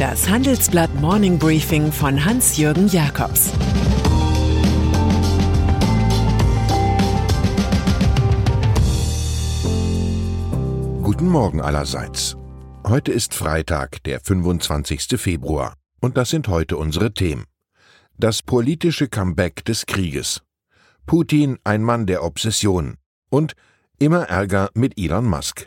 Das Handelsblatt Morning Briefing von Hans-Jürgen Jakobs Guten Morgen allerseits. Heute ist Freitag, der 25. Februar. Und das sind heute unsere Themen. Das politische Comeback des Krieges. Putin ein Mann der Obsession. Und immer Ärger mit Elon Musk.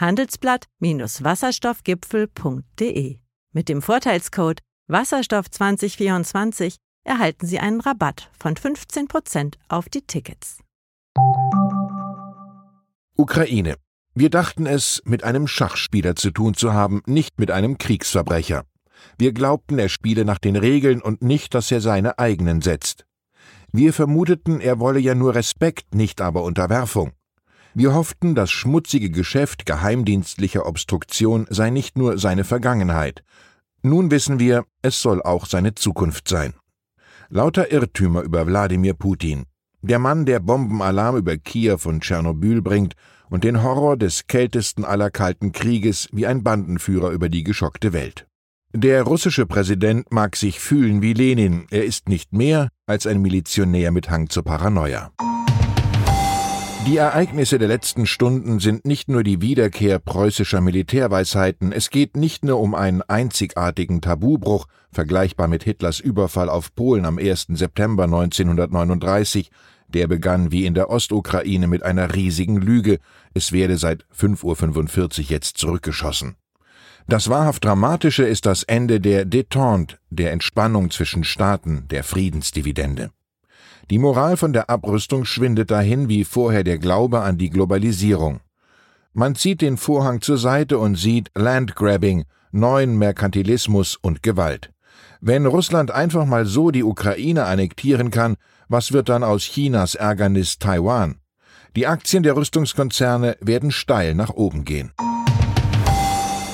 handelsblatt-wasserstoffgipfel.de. Mit dem Vorteilscode Wasserstoff 2024 erhalten Sie einen Rabatt von 15% auf die Tickets. Ukraine. Wir dachten es mit einem Schachspieler zu tun zu haben, nicht mit einem Kriegsverbrecher. Wir glaubten, er spiele nach den Regeln und nicht, dass er seine eigenen setzt. Wir vermuteten, er wolle ja nur Respekt, nicht aber Unterwerfung. Wir hofften, das schmutzige Geschäft geheimdienstlicher Obstruktion sei nicht nur seine Vergangenheit. Nun wissen wir, es soll auch seine Zukunft sein. Lauter Irrtümer über Wladimir Putin. Der Mann, der Bombenalarm über Kiew und Tschernobyl bringt und den Horror des kältesten aller Kalten Krieges wie ein Bandenführer über die geschockte Welt. Der russische Präsident mag sich fühlen wie Lenin, er ist nicht mehr als ein Milizionär mit Hang zur Paranoia. Die Ereignisse der letzten Stunden sind nicht nur die Wiederkehr preußischer Militärweisheiten, es geht nicht nur um einen einzigartigen Tabubruch, vergleichbar mit Hitlers Überfall auf Polen am 1. September 1939, der begann wie in der Ostukraine mit einer riesigen Lüge, es werde seit 5.45 Uhr jetzt zurückgeschossen. Das wahrhaft Dramatische ist das Ende der Détente, der Entspannung zwischen Staaten, der Friedensdividende. Die Moral von der Abrüstung schwindet dahin wie vorher der Glaube an die Globalisierung. Man zieht den Vorhang zur Seite und sieht Landgrabbing, neuen Merkantilismus und Gewalt. Wenn Russland einfach mal so die Ukraine annektieren kann, was wird dann aus Chinas Ärgernis Taiwan? Die Aktien der Rüstungskonzerne werden steil nach oben gehen.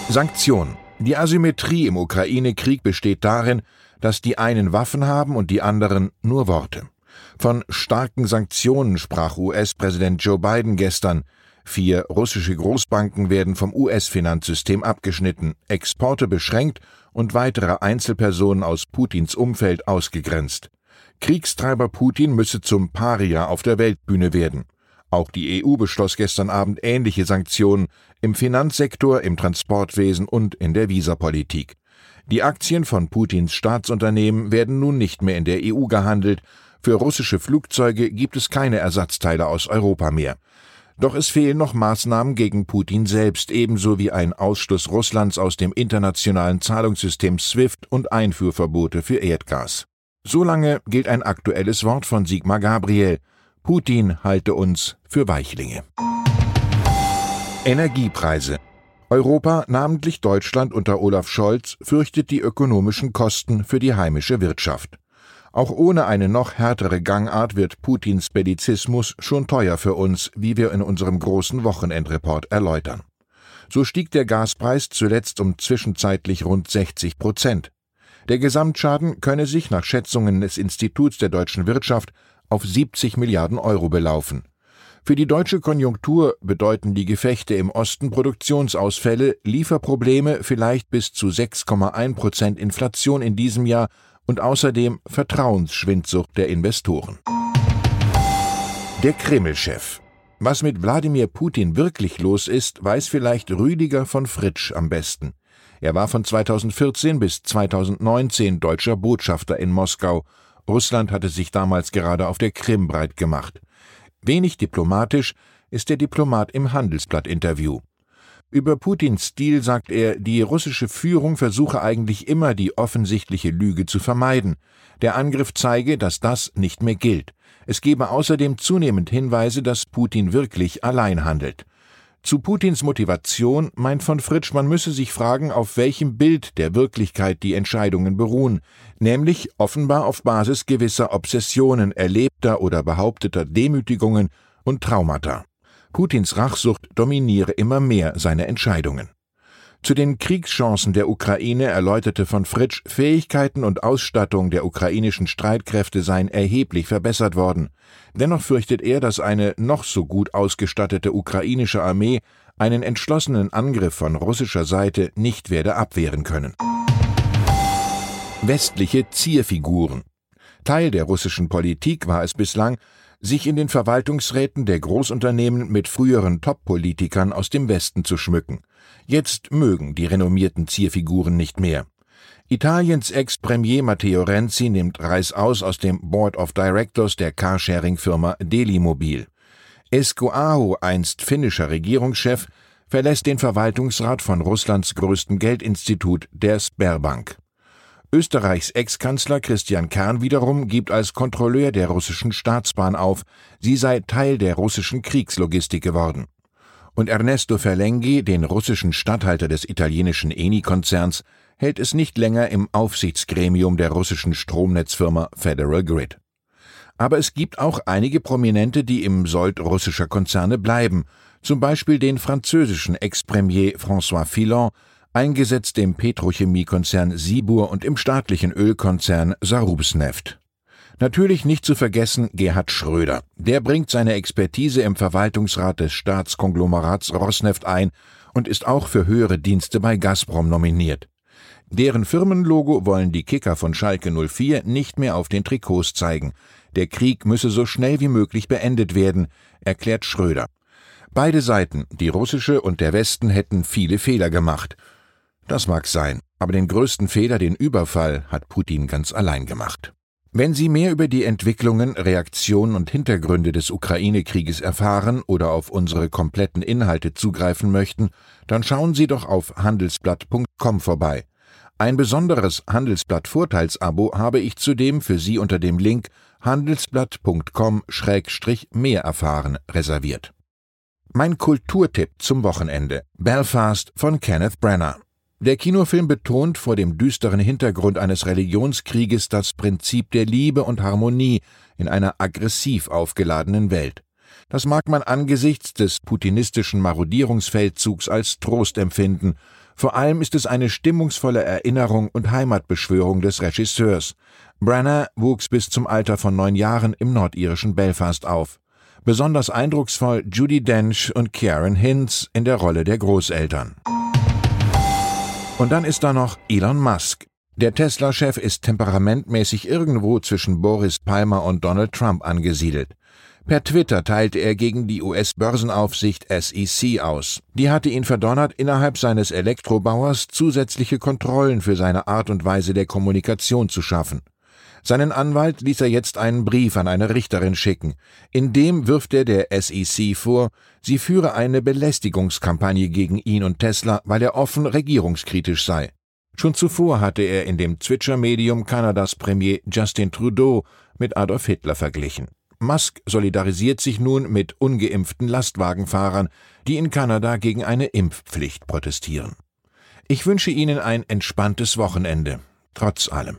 Sanktionen. Die Asymmetrie im Ukraine-Krieg besteht darin, dass die einen Waffen haben und die anderen nur Worte. Von starken Sanktionen sprach US-Präsident Joe Biden gestern. Vier russische Großbanken werden vom US-Finanzsystem abgeschnitten, Exporte beschränkt und weitere Einzelpersonen aus Putins Umfeld ausgegrenzt. Kriegstreiber Putin müsse zum Paria auf der Weltbühne werden. Auch die EU beschloss gestern Abend ähnliche Sanktionen im Finanzsektor, im Transportwesen und in der Visapolitik. Die Aktien von Putins Staatsunternehmen werden nun nicht mehr in der EU gehandelt, für russische Flugzeuge gibt es keine Ersatzteile aus Europa mehr. Doch es fehlen noch Maßnahmen gegen Putin selbst, ebenso wie ein Ausschluss Russlands aus dem internationalen Zahlungssystem SWIFT und Einfuhrverbote für Erdgas. Solange gilt ein aktuelles Wort von Sigmar Gabriel. Putin halte uns für Weichlinge. Energiepreise. Europa, namentlich Deutschland unter Olaf Scholz, fürchtet die ökonomischen Kosten für die heimische Wirtschaft. Auch ohne eine noch härtere Gangart wird Putins Bellizismus schon teuer für uns, wie wir in unserem großen Wochenendreport erläutern. So stieg der Gaspreis zuletzt um zwischenzeitlich rund 60 Prozent. Der Gesamtschaden könne sich nach Schätzungen des Instituts der deutschen Wirtschaft auf 70 Milliarden Euro belaufen. Für die deutsche Konjunktur bedeuten die Gefechte im Osten Produktionsausfälle, Lieferprobleme, vielleicht bis zu 6,1 Prozent Inflation in diesem Jahr und außerdem Vertrauensschwindsucht der Investoren. Der Kreml-Chef. Was mit Wladimir Putin wirklich los ist, weiß vielleicht Rüdiger von Fritsch am besten. Er war von 2014 bis 2019 deutscher Botschafter in Moskau. Russland hatte sich damals gerade auf der Krim breit gemacht. Wenig diplomatisch ist der Diplomat im Handelsblatt-Interview. Über Putins Stil sagt er, die russische Führung versuche eigentlich immer die offensichtliche Lüge zu vermeiden. Der Angriff zeige, dass das nicht mehr gilt. Es gebe außerdem zunehmend Hinweise, dass Putin wirklich allein handelt. Zu Putins Motivation meint von Fritsch, man müsse sich fragen, auf welchem Bild der Wirklichkeit die Entscheidungen beruhen, nämlich offenbar auf Basis gewisser Obsessionen, erlebter oder behaupteter Demütigungen und Traumata. Putins Rachsucht dominiere immer mehr seine Entscheidungen. Zu den Kriegschancen der Ukraine erläuterte von Fritsch, Fähigkeiten und Ausstattung der ukrainischen Streitkräfte seien erheblich verbessert worden. Dennoch fürchtet er, dass eine noch so gut ausgestattete ukrainische Armee einen entschlossenen Angriff von russischer Seite nicht werde abwehren können. Westliche Zierfiguren Teil der russischen Politik war es bislang, sich in den Verwaltungsräten der Großunternehmen mit früheren Top-Politikern aus dem Westen zu schmücken. Jetzt mögen die renommierten Zierfiguren nicht mehr. Italiens Ex-Premier Matteo Renzi nimmt Reißaus aus dem Board of Directors der Carsharing-Firma Delimobil. Esko Aho, einst finnischer Regierungschef, verlässt den Verwaltungsrat von Russlands größtem Geldinstitut, der Sberbank. Österreichs Ex-Kanzler Christian Kern wiederum gibt als Kontrolleur der russischen Staatsbahn auf, sie sei Teil der russischen Kriegslogistik geworden und Ernesto Ferlenghi, den russischen Statthalter des italienischen Eni-Konzerns, hält es nicht länger im Aufsichtsgremium der russischen Stromnetzfirma Federal Grid. Aber es gibt auch einige Prominente, die im Sold russischer Konzerne bleiben, zum Beispiel den französischen Ex-Premier François Fillon, eingesetzt im Petrochemiekonzern Sibur und im staatlichen Ölkonzern Sarubsneft. Natürlich nicht zu vergessen Gerhard Schröder. Der bringt seine Expertise im Verwaltungsrat des Staatskonglomerats Rosneft ein und ist auch für höhere Dienste bei Gazprom nominiert. Deren Firmenlogo wollen die Kicker von Schalke 04 nicht mehr auf den Trikots zeigen. Der Krieg müsse so schnell wie möglich beendet werden, erklärt Schröder. Beide Seiten, die russische und der Westen, hätten viele Fehler gemacht. Das mag sein, aber den größten Fehler, den Überfall, hat Putin ganz allein gemacht. Wenn Sie mehr über die Entwicklungen, Reaktionen und Hintergründe des Ukraine-Krieges erfahren oder auf unsere kompletten Inhalte zugreifen möchten, dann schauen Sie doch auf handelsblatt.com vorbei. Ein besonderes Handelsblatt-Vorteilsabo habe ich zudem für Sie unter dem Link handelsblatt.com-mehr erfahren reserviert. Mein Kulturtipp zum Wochenende: Belfast von Kenneth Branagh. Der Kinofilm betont vor dem düsteren Hintergrund eines Religionskrieges das Prinzip der Liebe und Harmonie in einer aggressiv aufgeladenen Welt. Das mag man angesichts des putinistischen Marodierungsfeldzugs als Trost empfinden. Vor allem ist es eine stimmungsvolle Erinnerung und Heimatbeschwörung des Regisseurs. Branagh wuchs bis zum Alter von neun Jahren im nordirischen Belfast auf. Besonders eindrucksvoll Judy Dench und Karen Hinz in der Rolle der Großeltern. Und dann ist da noch Elon Musk. Der Tesla-Chef ist temperamentmäßig irgendwo zwischen Boris Palmer und Donald Trump angesiedelt. Per Twitter teilte er gegen die US-Börsenaufsicht SEC aus. Die hatte ihn verdonnert, innerhalb seines Elektrobauers zusätzliche Kontrollen für seine Art und Weise der Kommunikation zu schaffen. Seinen Anwalt ließ er jetzt einen Brief an eine Richterin schicken. In dem wirft er der SEC vor, sie führe eine Belästigungskampagne gegen ihn und Tesla, weil er offen regierungskritisch sei. Schon zuvor hatte er in dem Zwitscher-Medium Kanadas Premier Justin Trudeau mit Adolf Hitler verglichen. Musk solidarisiert sich nun mit ungeimpften Lastwagenfahrern, die in Kanada gegen eine Impfpflicht protestieren. Ich wünsche Ihnen ein entspanntes Wochenende, trotz allem.